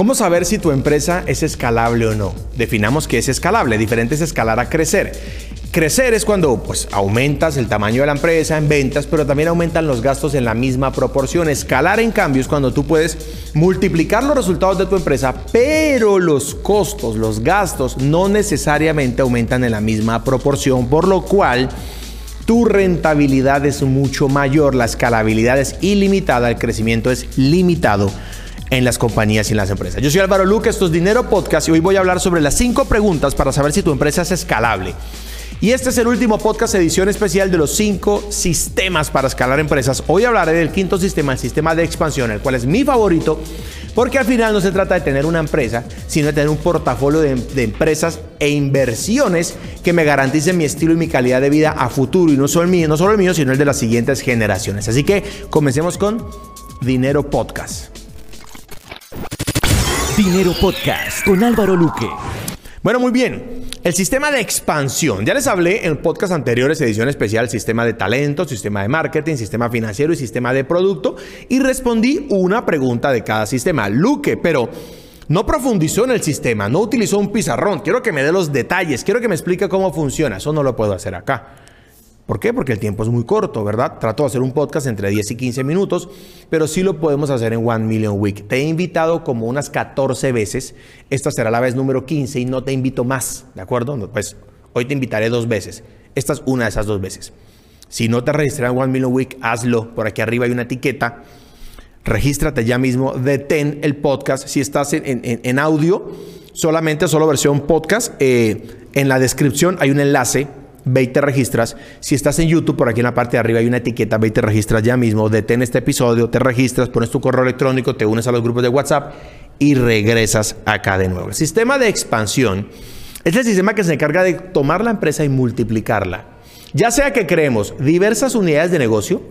¿Cómo saber si tu empresa es escalable o no? Definamos qué es escalable. Diferente es escalar a crecer. Crecer es cuando pues, aumentas el tamaño de la empresa en ventas, pero también aumentan los gastos en la misma proporción. Escalar, en cambio, es cuando tú puedes multiplicar los resultados de tu empresa, pero los costos, los gastos no necesariamente aumentan en la misma proporción, por lo cual tu rentabilidad es mucho mayor, la escalabilidad es ilimitada, el crecimiento es limitado en las compañías y en las empresas. Yo soy Álvaro Luque, esto es Dinero Podcast y hoy voy a hablar sobre las cinco preguntas para saber si tu empresa es escalable. Y este es el último podcast edición especial de los cinco sistemas para escalar empresas. Hoy hablaré del quinto sistema, el sistema de expansión, el cual es mi favorito, porque al final no se trata de tener una empresa, sino de tener un portafolio de, de empresas e inversiones que me garanticen mi estilo y mi calidad de vida a futuro. Y no solo el mío, no solo el mío, sino el de las siguientes generaciones. Así que comencemos con Dinero Podcast. Dinero Podcast con Álvaro Luque. Bueno, muy bien. El sistema de expansión. Ya les hablé en podcast anteriores, edición especial, sistema de talento, sistema de marketing, sistema financiero y sistema de producto. Y respondí una pregunta de cada sistema. Luque, pero no profundizó en el sistema, no utilizó un pizarrón. Quiero que me dé los detalles, quiero que me explique cómo funciona. Eso no lo puedo hacer acá. ¿Por qué? Porque el tiempo es muy corto, ¿verdad? Trato de hacer un podcast entre 10 y 15 minutos, pero sí lo podemos hacer en One Million Week. Te he invitado como unas 14 veces. Esta será la vez número 15 y no te invito más, ¿de acuerdo? Pues hoy te invitaré dos veces. Esta es una de esas dos veces. Si no te registras en One Million Week, hazlo. Por aquí arriba hay una etiqueta. Regístrate ya mismo. Detén el podcast. Si estás en, audio, solamente solo versión podcast. Eh, en la descripción hay un enlace ve y te registras. Si estás en YouTube, por aquí en la parte de arriba hay una etiqueta, ve y te registras ya mismo, detén este episodio, te registras, pones tu correo electrónico, te unes a los grupos de WhatsApp y regresas acá de nuevo. El sistema de expansión es el sistema que se encarga de tomar la empresa y multiplicarla. Ya sea que creemos diversas unidades de negocio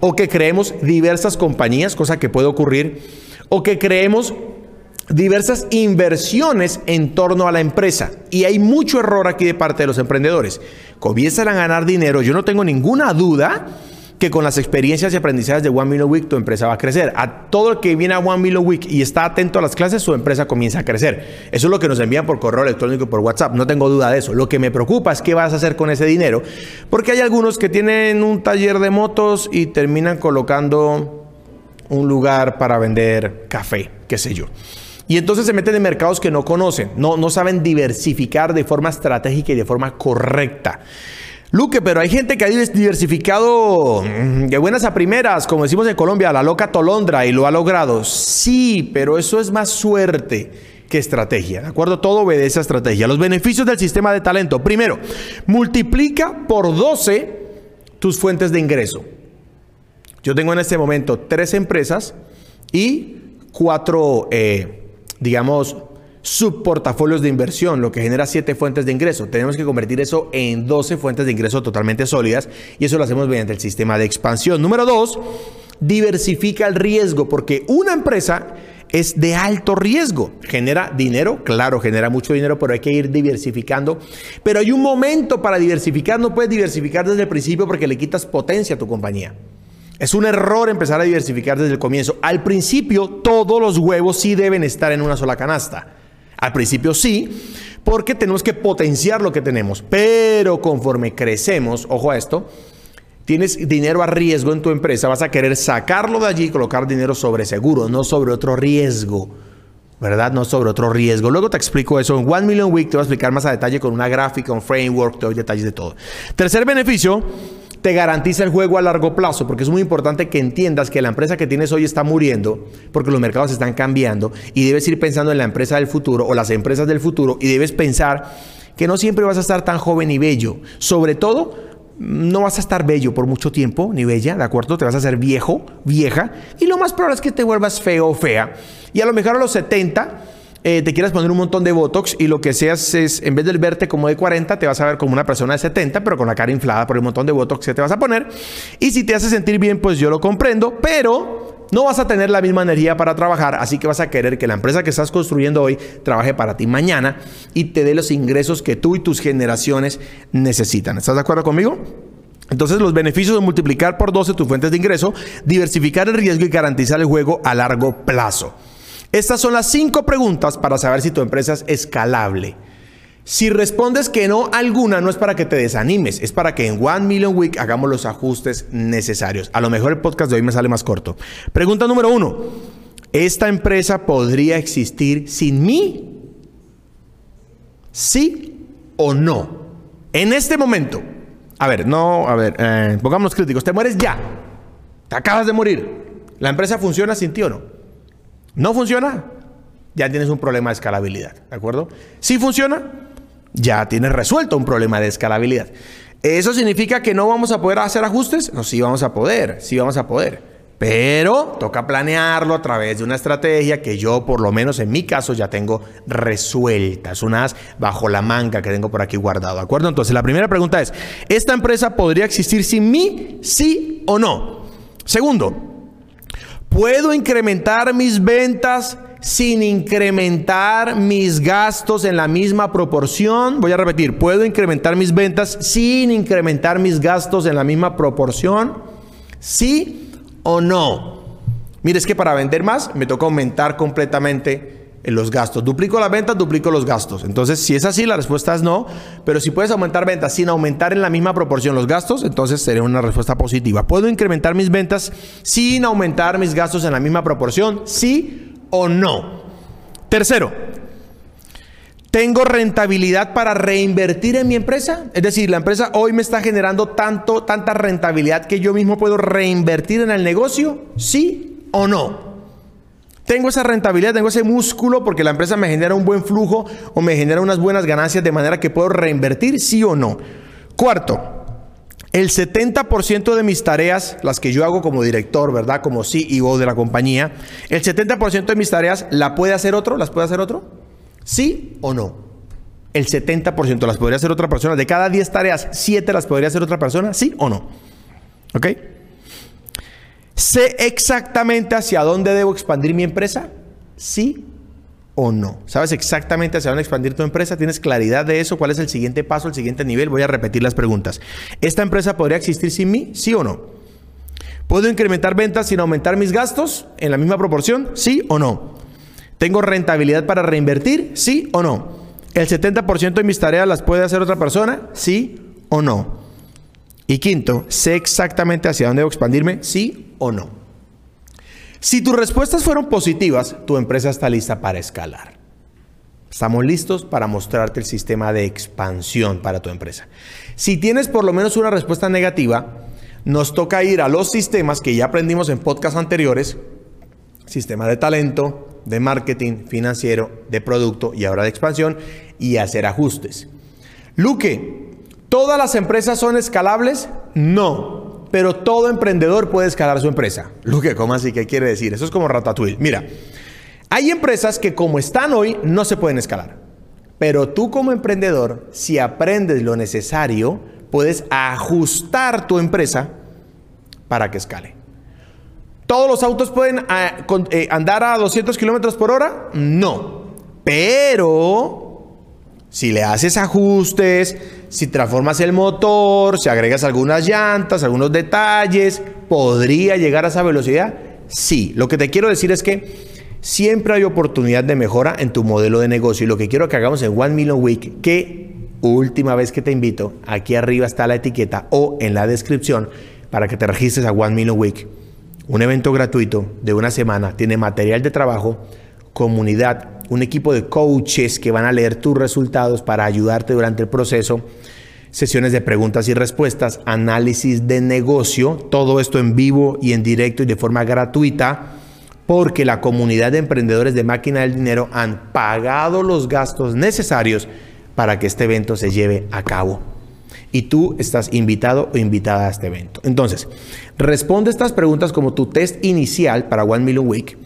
o que creemos diversas compañías, cosa que puede ocurrir, o que creemos diversas inversiones en torno a la empresa. Y hay mucho error aquí de parte de los emprendedores. Comienzan a ganar dinero. Yo no tengo ninguna duda que con las experiencias y aprendizajes de One Million Week tu empresa va a crecer. A todo el que viene a One Million Week y está atento a las clases, su empresa comienza a crecer. Eso es lo que nos envían por correo electrónico y por WhatsApp. No tengo duda de eso. Lo que me preocupa es qué vas a hacer con ese dinero. Porque hay algunos que tienen un taller de motos y terminan colocando un lugar para vender café, qué sé yo. Y entonces se meten en mercados que no conocen, no, no saben diversificar de forma estratégica y de forma correcta. Luque, pero hay gente que ha diversificado mm, de buenas a primeras, como decimos en Colombia, la loca tolondra y lo ha logrado. Sí, pero eso es más suerte que estrategia, ¿de acuerdo? Todo obedece a estrategia. Los beneficios del sistema de talento. Primero, multiplica por 12 tus fuentes de ingreso. Yo tengo en este momento tres empresas y cuatro eh, digamos, subportafolios de inversión, lo que genera siete fuentes de ingreso. Tenemos que convertir eso en 12 fuentes de ingreso totalmente sólidas y eso lo hacemos mediante el sistema de expansión. Número dos, diversifica el riesgo, porque una empresa es de alto riesgo. Genera dinero, claro, genera mucho dinero, pero hay que ir diversificando. Pero hay un momento para diversificar, no puedes diversificar desde el principio porque le quitas potencia a tu compañía. Es un error empezar a diversificar desde el comienzo. Al principio todos los huevos sí deben estar en una sola canasta. Al principio sí, porque tenemos que potenciar lo que tenemos. Pero conforme crecemos, ojo a esto, tienes dinero a riesgo en tu empresa, vas a querer sacarlo de allí y colocar dinero sobre seguro, no sobre otro riesgo. ¿Verdad? No sobre otro riesgo. Luego te explico eso en One Million Week. Te voy a explicar más a detalle con una gráfica, un framework, te doy detalles de todo. Tercer beneficio te garantiza el juego a largo plazo, porque es muy importante que entiendas que la empresa que tienes hoy está muriendo, porque los mercados están cambiando y debes ir pensando en la empresa del futuro o las empresas del futuro y debes pensar que no siempre vas a estar tan joven y bello. Sobre todo, no vas a estar bello por mucho tiempo, ni bella, ¿de acuerdo? Te vas a hacer viejo, vieja, y lo más probable es que te vuelvas feo o fea. Y a lo mejor a los 70 eh, te quieras poner un montón de Botox y lo que seas es, en vez de verte como de 40, te vas a ver como una persona de 70, pero con la cara inflada por el montón de Botox que te vas a poner. Y si te hace sentir bien, pues yo lo comprendo, pero no vas a tener la misma energía para trabajar, así que vas a querer que la empresa que estás construyendo hoy trabaje para ti mañana y te dé los ingresos que tú y tus generaciones necesitan. ¿Estás de acuerdo conmigo? Entonces, los beneficios de multiplicar por 12 tus fuentes de ingreso, diversificar el riesgo y garantizar el juego a largo plazo. Estas son las cinco preguntas para saber si tu empresa es escalable. Si respondes que no alguna, no es para que te desanimes, es para que en One Million Week hagamos los ajustes necesarios. A lo mejor el podcast de hoy me sale más corto. Pregunta número uno. ¿Esta empresa podría existir sin mí? ¿Sí o no? En este momento. A ver, no, a ver, eh, críticos. Te mueres ya. Te acabas de morir. ¿La empresa funciona sin ti o no? ¿No funciona? Ya tienes un problema de escalabilidad, ¿de acuerdo? Si funciona, ya tienes resuelto un problema de escalabilidad. ¿Eso significa que no vamos a poder hacer ajustes? No, sí vamos a poder, sí vamos a poder. Pero toca planearlo a través de una estrategia que yo, por lo menos en mi caso, ya tengo resueltas. Unas bajo la manga que tengo por aquí guardado. ¿De acuerdo? Entonces, la primera pregunta es: ¿esta empresa podría existir sin mí? ¿Sí o no? Segundo, ¿puedo incrementar mis ventas sin incrementar mis gastos en la misma proporción. Voy a repetir, puedo incrementar mis ventas sin incrementar mis gastos en la misma proporción. ¿Sí o no? Mire, es que para vender más me toca aumentar completamente los gastos. Duplico las ventas, duplico los gastos. Entonces, si es así, la respuesta es no. Pero si puedes aumentar ventas sin aumentar en la misma proporción los gastos, entonces sería una respuesta positiva. ¿Puedo incrementar mis ventas sin aumentar mis gastos en la misma proporción? Sí o no. Tercero, ¿tengo rentabilidad para reinvertir en mi empresa? Es decir, la empresa hoy me está generando tanto, tanta rentabilidad que yo mismo puedo reinvertir en el negocio, ¿sí o no? Tengo esa rentabilidad, tengo ese músculo porque la empresa me genera un buen flujo o me genera unas buenas ganancias de manera que puedo reinvertir, sí o no. Cuarto, el 70% de mis tareas, las que yo hago como director, ¿verdad? Como CEO de la compañía, el 70% de mis tareas, ¿la puede hacer otro? ¿Las puede hacer otro? ¿Sí o no? El 70% las podría hacer otra persona. De cada 10 tareas, 7 las podría hacer otra persona, ¿sí o no? ¿Ok? ¿Sé exactamente hacia dónde debo expandir mi empresa? ¿Sí o no. ¿Sabes exactamente hacia dónde expandir tu empresa? ¿Tienes claridad de eso? ¿Cuál es el siguiente paso, el siguiente nivel? Voy a repetir las preguntas. ¿Esta empresa podría existir sin mí? ¿Sí o no? ¿Puedo incrementar ventas sin aumentar mis gastos en la misma proporción? ¿Sí o no? ¿Tengo rentabilidad para reinvertir? ¿Sí o no? ¿El 70% de mis tareas las puede hacer otra persona? ¿Sí o no? Y quinto, ¿sé exactamente hacia dónde debo expandirme? ¿Sí o no? Si tus respuestas fueron positivas, tu empresa está lista para escalar. Estamos listos para mostrarte el sistema de expansión para tu empresa. Si tienes por lo menos una respuesta negativa, nos toca ir a los sistemas que ya aprendimos en podcasts anteriores, sistema de talento, de marketing, financiero, de producto y ahora de expansión, y hacer ajustes. Luque, ¿todas las empresas son escalables? No pero todo emprendedor puede escalar su empresa. Luque, ¿cómo así? ¿Qué quiere decir? Eso es como Ratatouille. Mira, hay empresas que como están hoy no se pueden escalar. Pero tú como emprendedor, si aprendes lo necesario, puedes ajustar tu empresa para que escale. ¿Todos los autos pueden ah, eh, andar a 200 kilómetros por hora? No. Pero si le haces ajustes, si transformas el motor, si agregas algunas llantas, algunos detalles, ¿podría llegar a esa velocidad? Sí. Lo que te quiero decir es que siempre hay oportunidad de mejora en tu modelo de negocio. Y lo que quiero que hagamos en One Million Week, que última vez que te invito, aquí arriba está la etiqueta o en la descripción para que te registres a One Million Week. Un evento gratuito de una semana, tiene material de trabajo, comunidad un equipo de coaches que van a leer tus resultados para ayudarte durante el proceso, sesiones de preguntas y respuestas, análisis de negocio, todo esto en vivo y en directo y de forma gratuita, porque la comunidad de emprendedores de máquina del dinero han pagado los gastos necesarios para que este evento se lleve a cabo. Y tú estás invitado o invitada a este evento. Entonces, responde estas preguntas como tu test inicial para One Million Week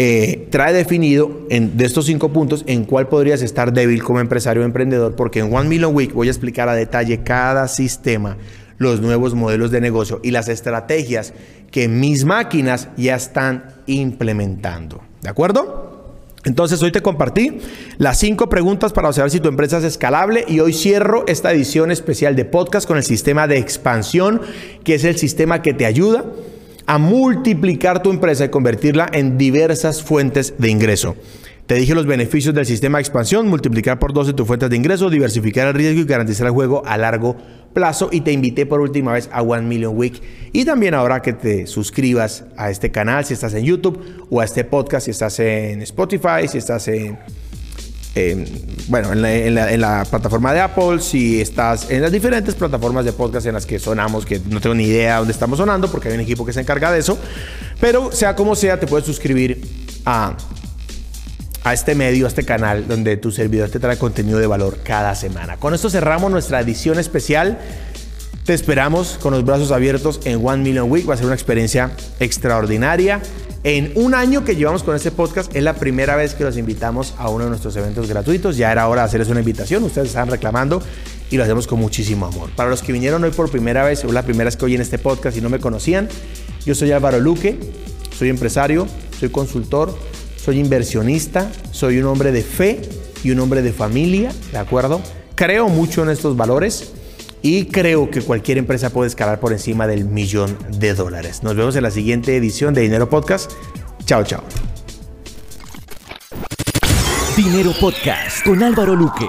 eh, trae definido de estos cinco puntos en cuál podrías estar débil como empresario o emprendedor, porque en One Million Week voy a explicar a detalle cada sistema, los nuevos modelos de negocio y las estrategias que mis máquinas ya están implementando. ¿De acuerdo? Entonces hoy te compartí las cinco preguntas para saber si tu empresa es escalable y hoy cierro esta edición especial de podcast con el sistema de expansión, que es el sistema que te ayuda a multiplicar tu empresa y convertirla en diversas fuentes de ingreso. Te dije los beneficios del sistema de expansión, multiplicar por 12 tus fuentes de ingreso, diversificar el riesgo y garantizar el juego a largo plazo. Y te invité por última vez a One Million Week. Y también ahora que te suscribas a este canal si estás en YouTube o a este podcast si estás en Spotify, si estás en... bueno, en la, plataforma de Apple, si estás en las diferentes plataformas de podcast en las que sonamos, que no tengo ni idea dónde estamos sonando, porque hay un equipo que se encarga de eso. Pero sea como sea, te puedes suscribir a a este medio, a este canal, donde tu servidor te trae contenido de valor cada semana. Con esto cerramos nuestra edición especial. Te esperamos con los brazos abiertos en One Million Week. Va a ser una experiencia extraordinaria. En un año que llevamos con este podcast, es la primera vez que los invitamos a uno de nuestros eventos gratuitos. Ya era hora de hacerles una invitación. Ustedes están reclamando y lo hacemos con muchísimo amor. Para los que vinieron hoy por primera vez, o la primera vez que oyen este podcast y no me conocían, yo soy Álvaro Luque, soy empresario, soy consultor soy inversionista, soy un hombre de fe y un hombre de familia, ¿de acuerdo? Creo mucho en estos valores y creo que cualquier empresa puede escalar por encima del millón de dólares. Nos vemos en la siguiente edición de Dinero Podcast. Chao, chao. Dinero Podcast con Álvaro Luque.